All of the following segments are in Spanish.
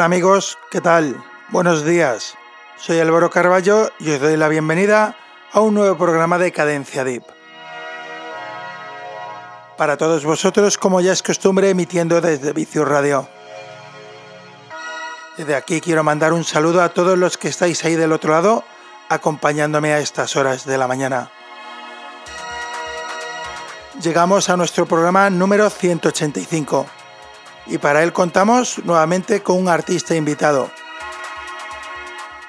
Amigos, ¿qué tal? Buenos días. Soy Álvaro Carballo y os doy la bienvenida a un nuevo programa de Cadencia Deep. Para todos vosotros, como ya es costumbre, emitiendo desde Vicius Radio. Desde aquí quiero mandar un saludo a todos los que estáis ahí del otro lado, acompañándome a estas horas de la mañana. Llegamos a nuestro programa número 185 y para él contamos nuevamente con un artista invitado.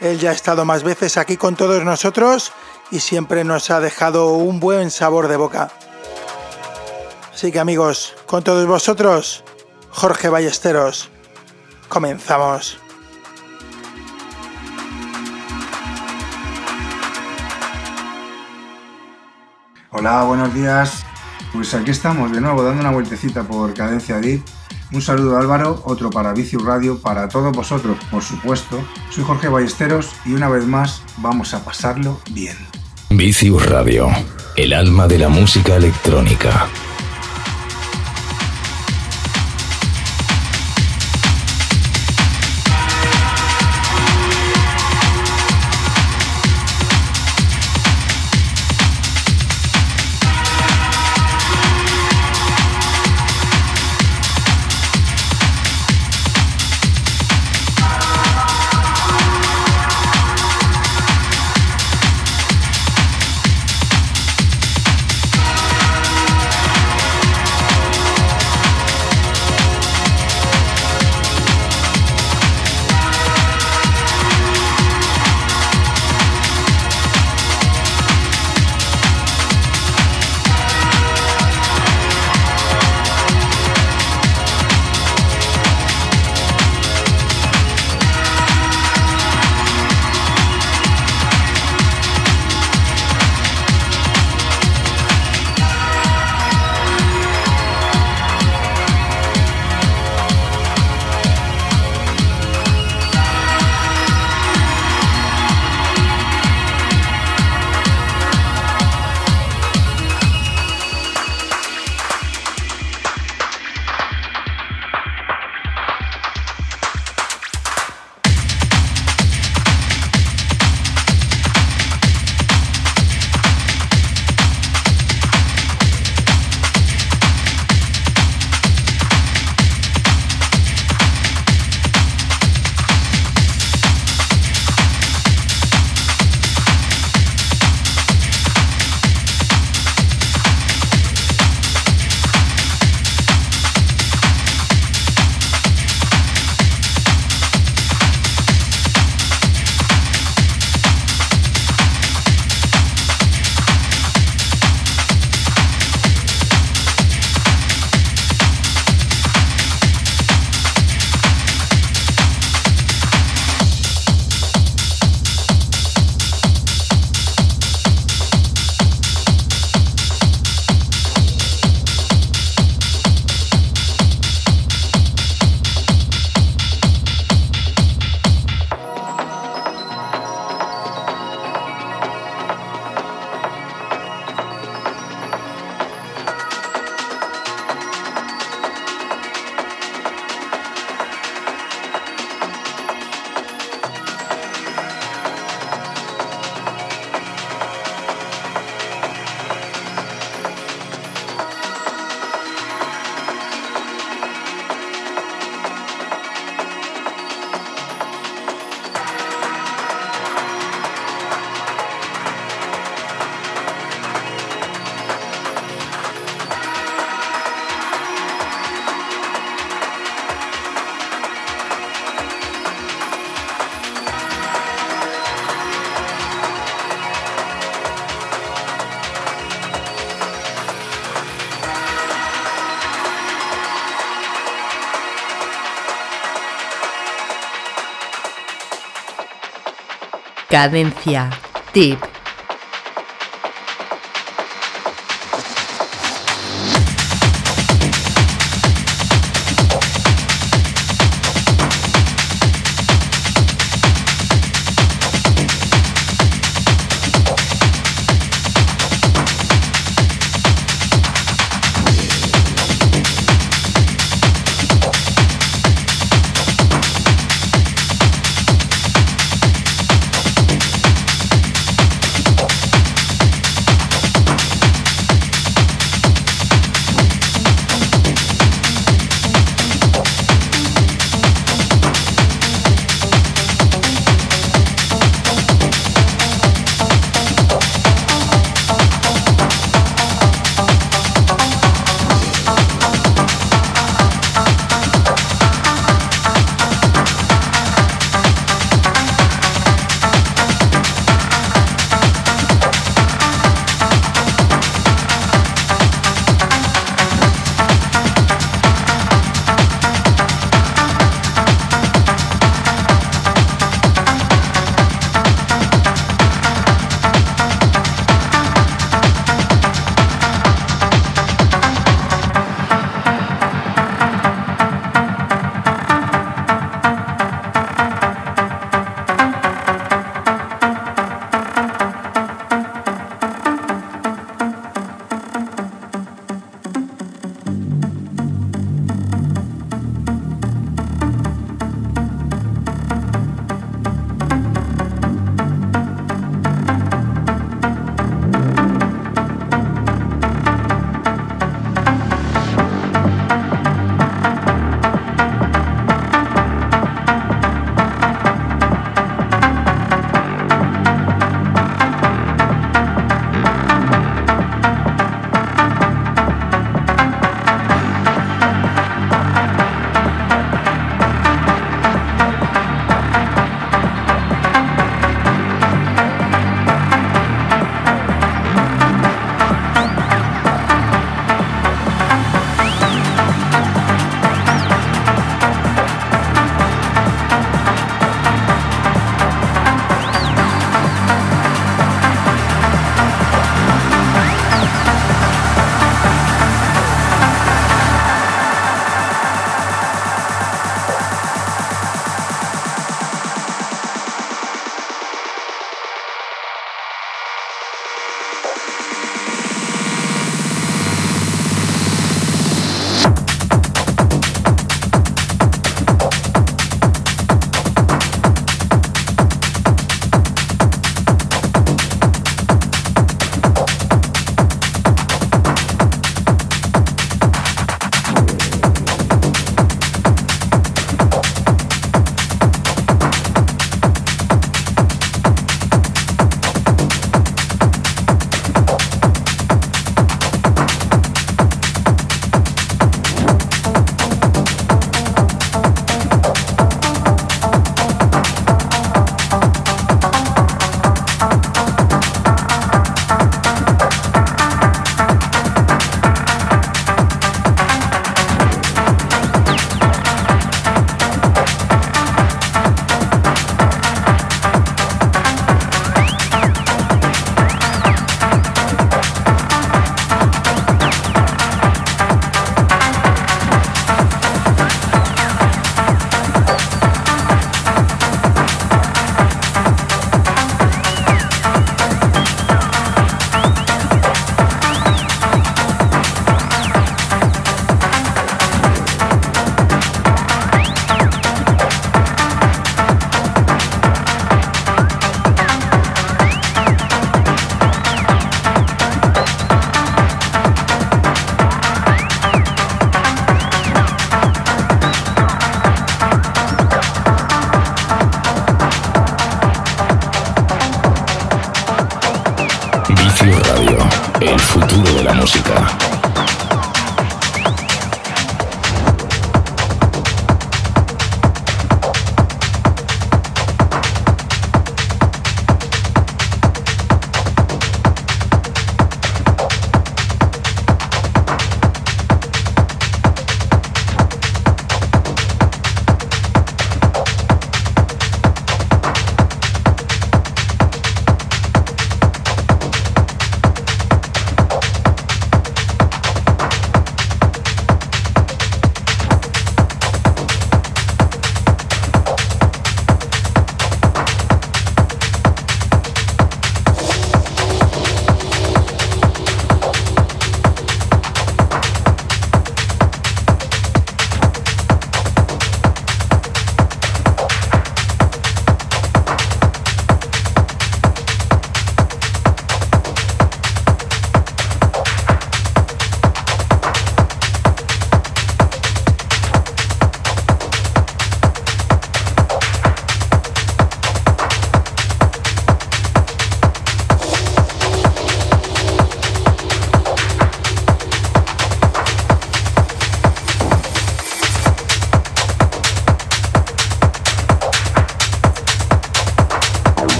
Él ya ha estado más veces aquí con todos nosotros y siempre nos ha dejado un buen sabor de boca. Así que amigos, con todos vosotros, Jorge Ballesteros, comenzamos. Hola, buenos días. Pues aquí estamos de nuevo dando una vueltecita por Cadencia Deep un saludo Álvaro, otro para Vicius Radio, para todos vosotros, por supuesto. Soy Jorge Ballesteros y una vez más vamos a pasarlo bien. Vicius Radio, el alma de la música electrónica. Cadencia. Tip.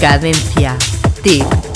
Cadencia. Tip.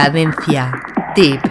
Cadencia. Tip.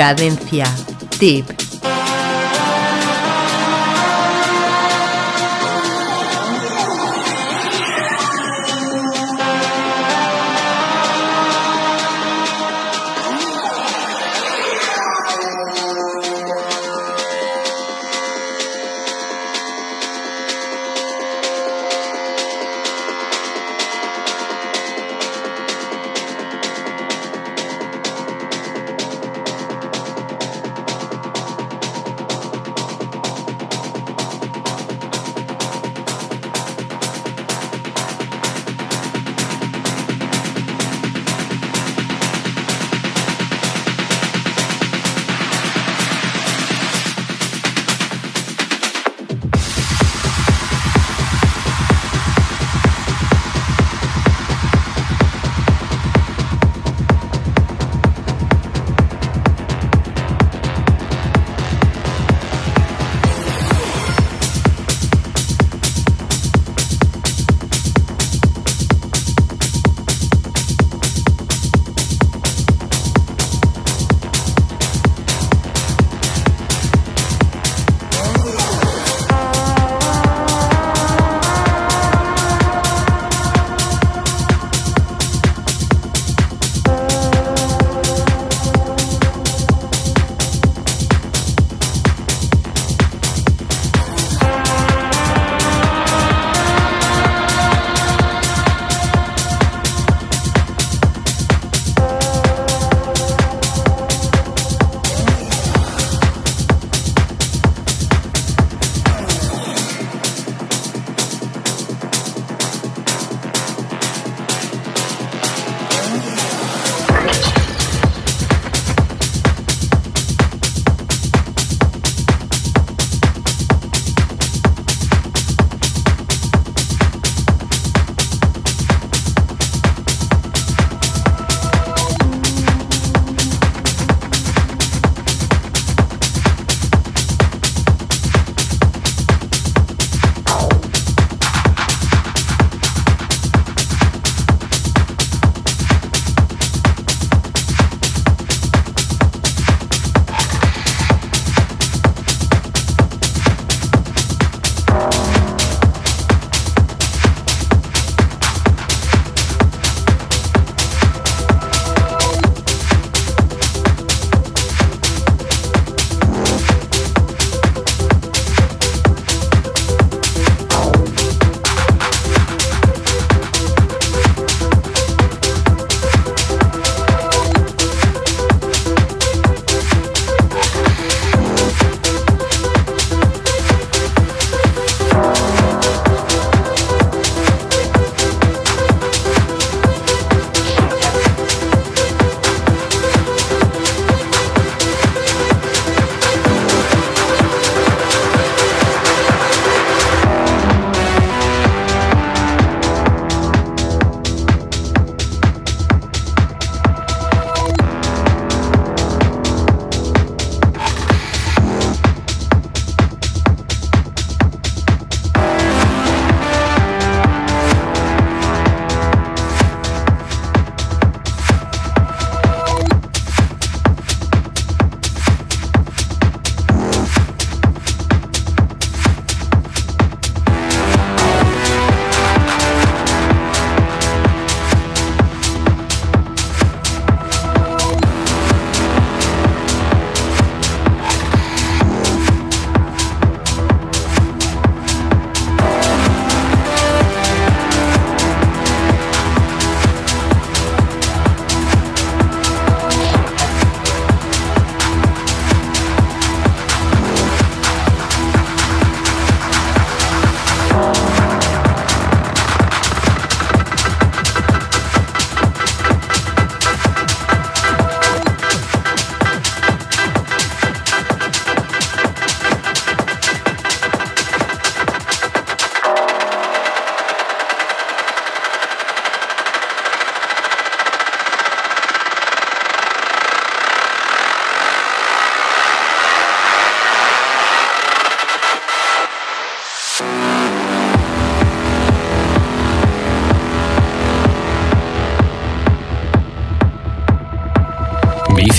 Cadencia. Tip.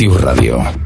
Vicius Radio.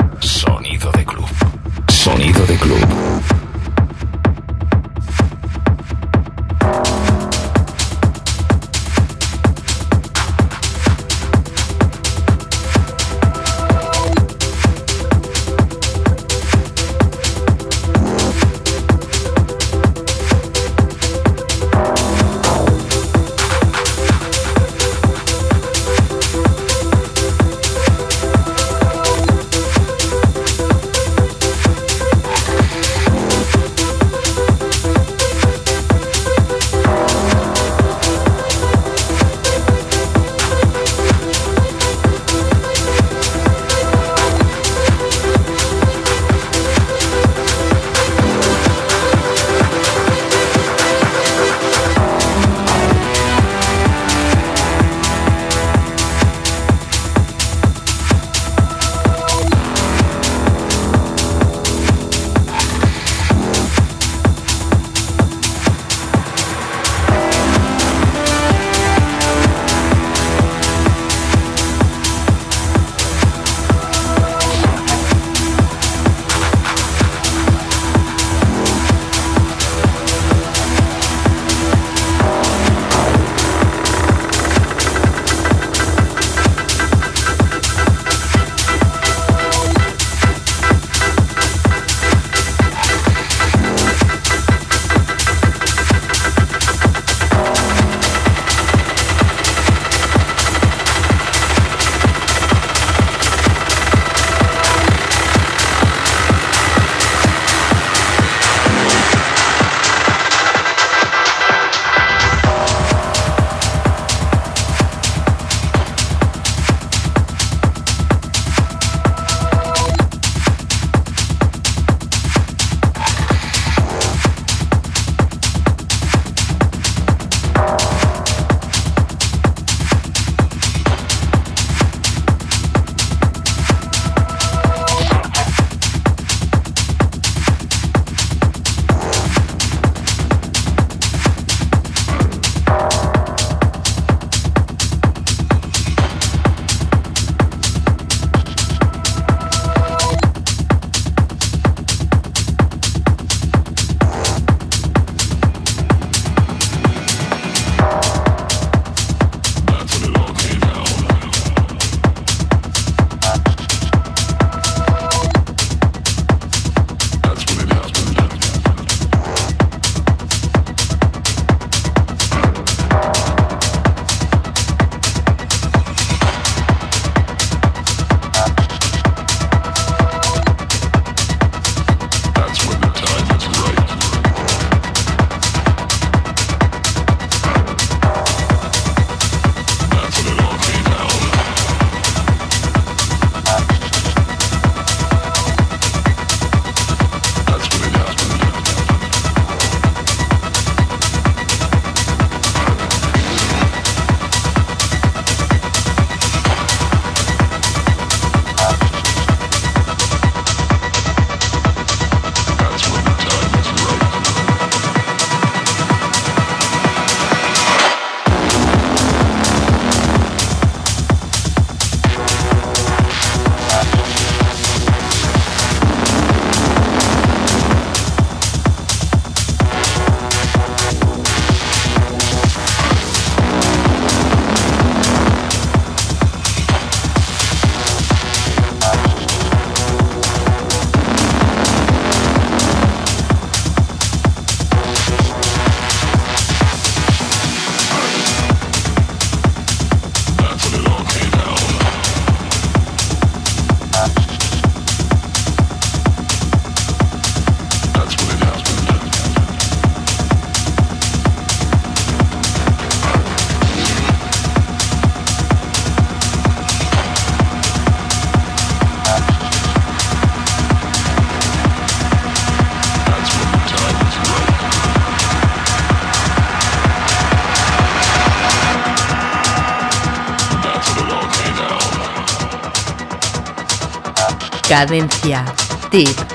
Cadencia. Tip.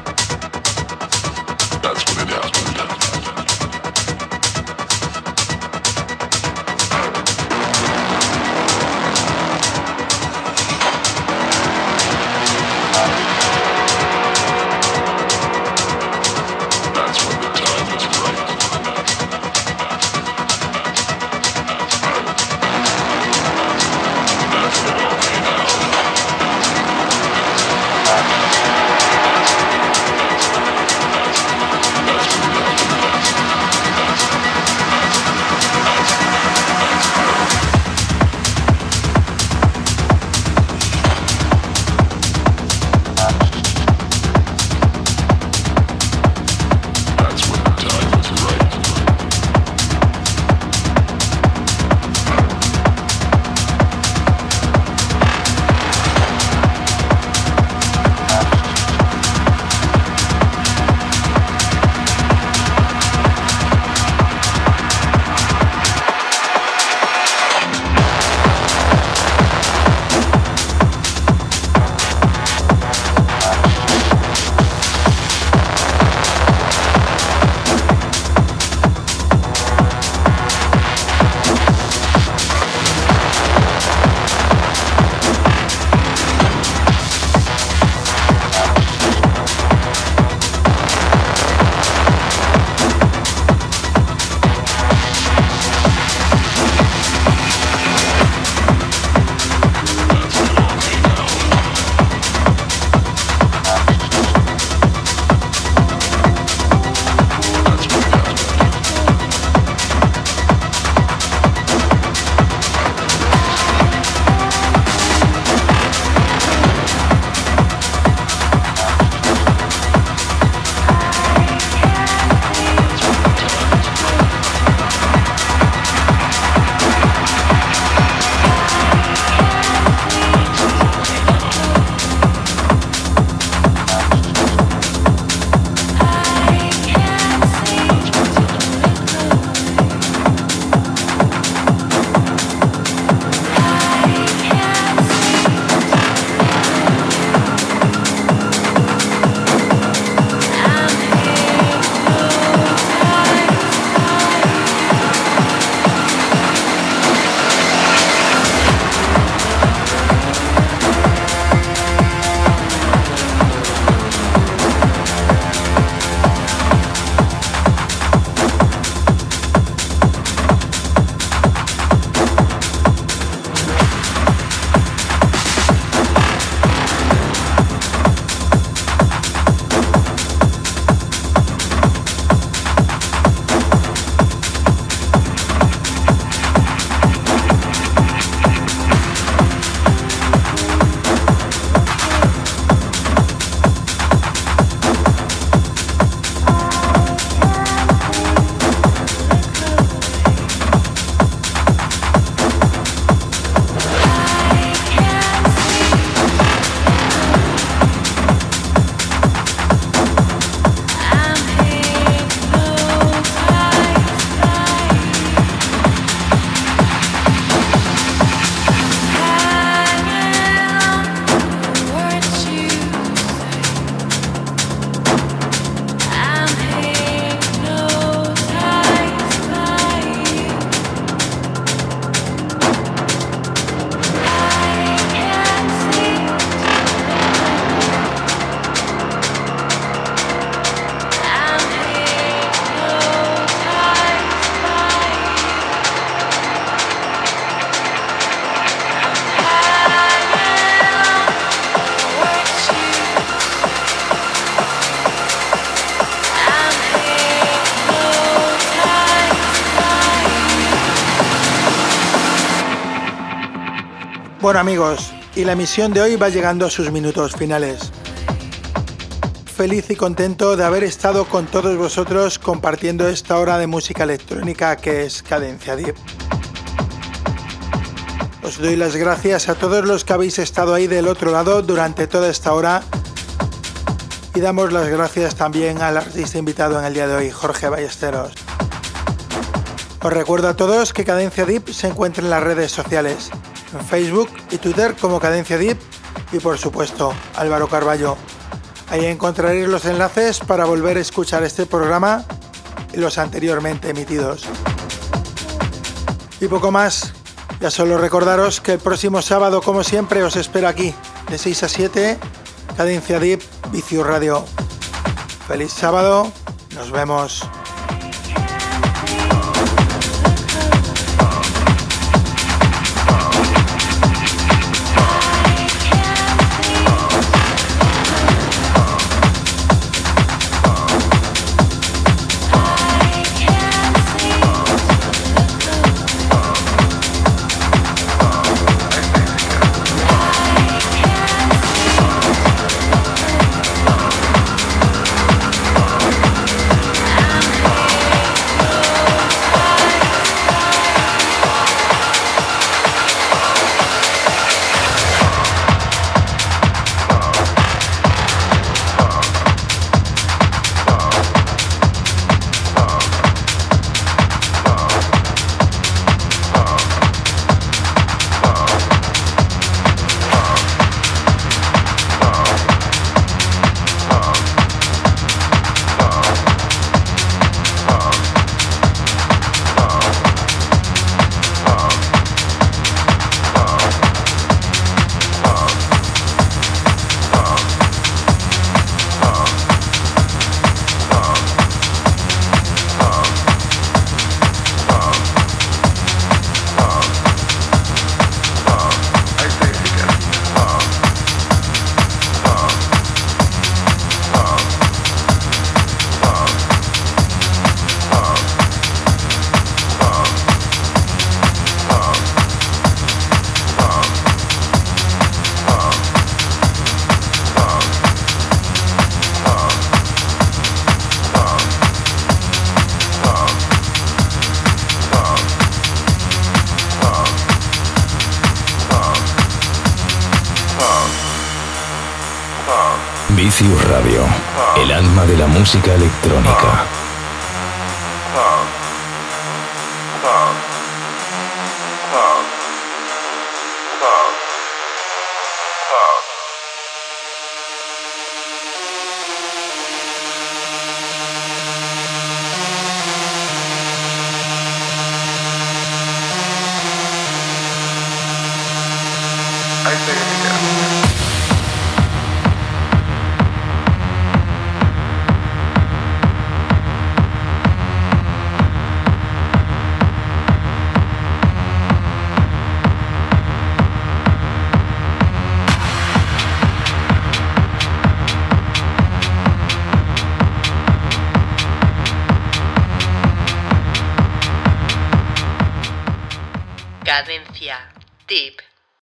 Bueno amigos, y la emisión de hoy va llegando a sus minutos finales. Feliz y contento de haber estado con todos vosotros compartiendo esta hora de música electrónica que es Cadencia Deep. Os doy las gracias a todos los que habéis estado ahí del otro lado durante toda esta hora y damos las gracias también al artista invitado en el día de hoy, Jorge Ballesteros. Os recuerdo a todos que Cadencia Deep se encuentra en las redes sociales, en Facebook y Twitter como Cadencia Deep y por supuesto Álvaro Carballo. Ahí encontraréis los enlaces para volver a escuchar este programa y los anteriormente emitidos. Y poco más, ya solo recordaros que el próximo sábado, como siempre, os espero aquí, de 6 a 7, Cadencia Deep, Vicio Radio. Feliz sábado, nos vemos.